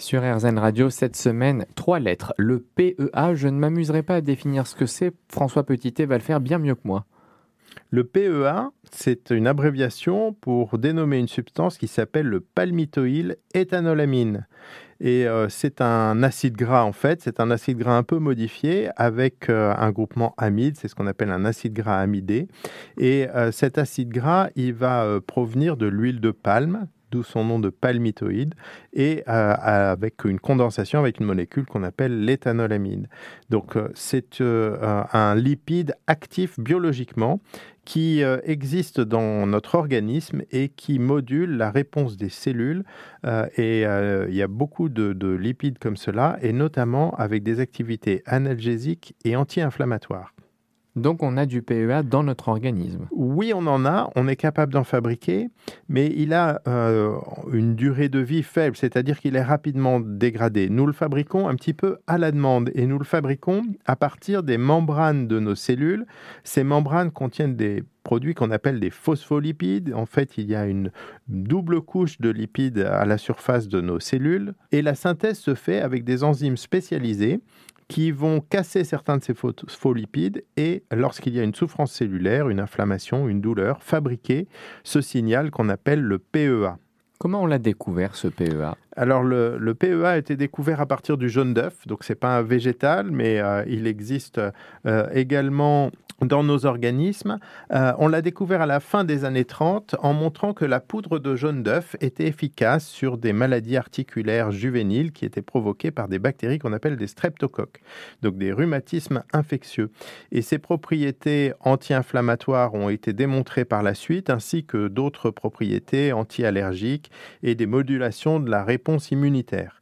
Sur RZN Radio, cette semaine, trois lettres. Le PEA, je ne m'amuserai pas à définir ce que c'est. François Petitet va le faire bien mieux que moi. Le PEA, c'est une abréviation pour dénommer une substance qui s'appelle le palmitoyl éthanolamine. Et euh, c'est un acide gras en fait, c'est un acide gras un peu modifié avec euh, un groupement amide, c'est ce qu'on appelle un acide gras amidé. Et euh, cet acide gras, il va provenir de l'huile de palme, d'où son nom de palmitoïde, et euh, avec une condensation avec une molécule qu'on appelle l'éthanolamine. Donc euh, c'est euh, un lipide actif biologiquement qui existe dans notre organisme et qui module la réponse des cellules. et il y a beaucoup de, de lipides comme cela, et notamment avec des activités analgésiques et anti-inflammatoires. Donc on a du PEA dans notre organisme. Oui, on en a, on est capable d'en fabriquer, mais il a euh, une durée de vie faible, c'est-à-dire qu'il est rapidement dégradé. Nous le fabriquons un petit peu à la demande et nous le fabriquons à partir des membranes de nos cellules. Ces membranes contiennent des produits qu'on appelle des phospholipides. En fait, il y a une double couche de lipides à la surface de nos cellules et la synthèse se fait avec des enzymes spécialisées qui vont casser certains de ces phospholipides et lorsqu'il y a une souffrance cellulaire, une inflammation, une douleur, fabriquer ce signal qu'on appelle le PEA. Comment on l'a découvert ce PEA Alors le, PEA a été découvert à partir du jaune d'œuf, donc c'est pas un végétal, mais euh, il existe euh, également dans nos organismes. Euh, on l'a découvert à la fin des années 30 en montrant que la poudre de jaune d'œuf était efficace sur des maladies articulaires juvéniles qui étaient provoquées par des bactéries qu'on appelle des streptocoques, donc des rhumatismes infectieux. Et ces propriétés anti-inflammatoires ont été démontrées par la suite, ainsi que d'autres propriétés anti-allergiques et des modulations de la réponse immunitaire.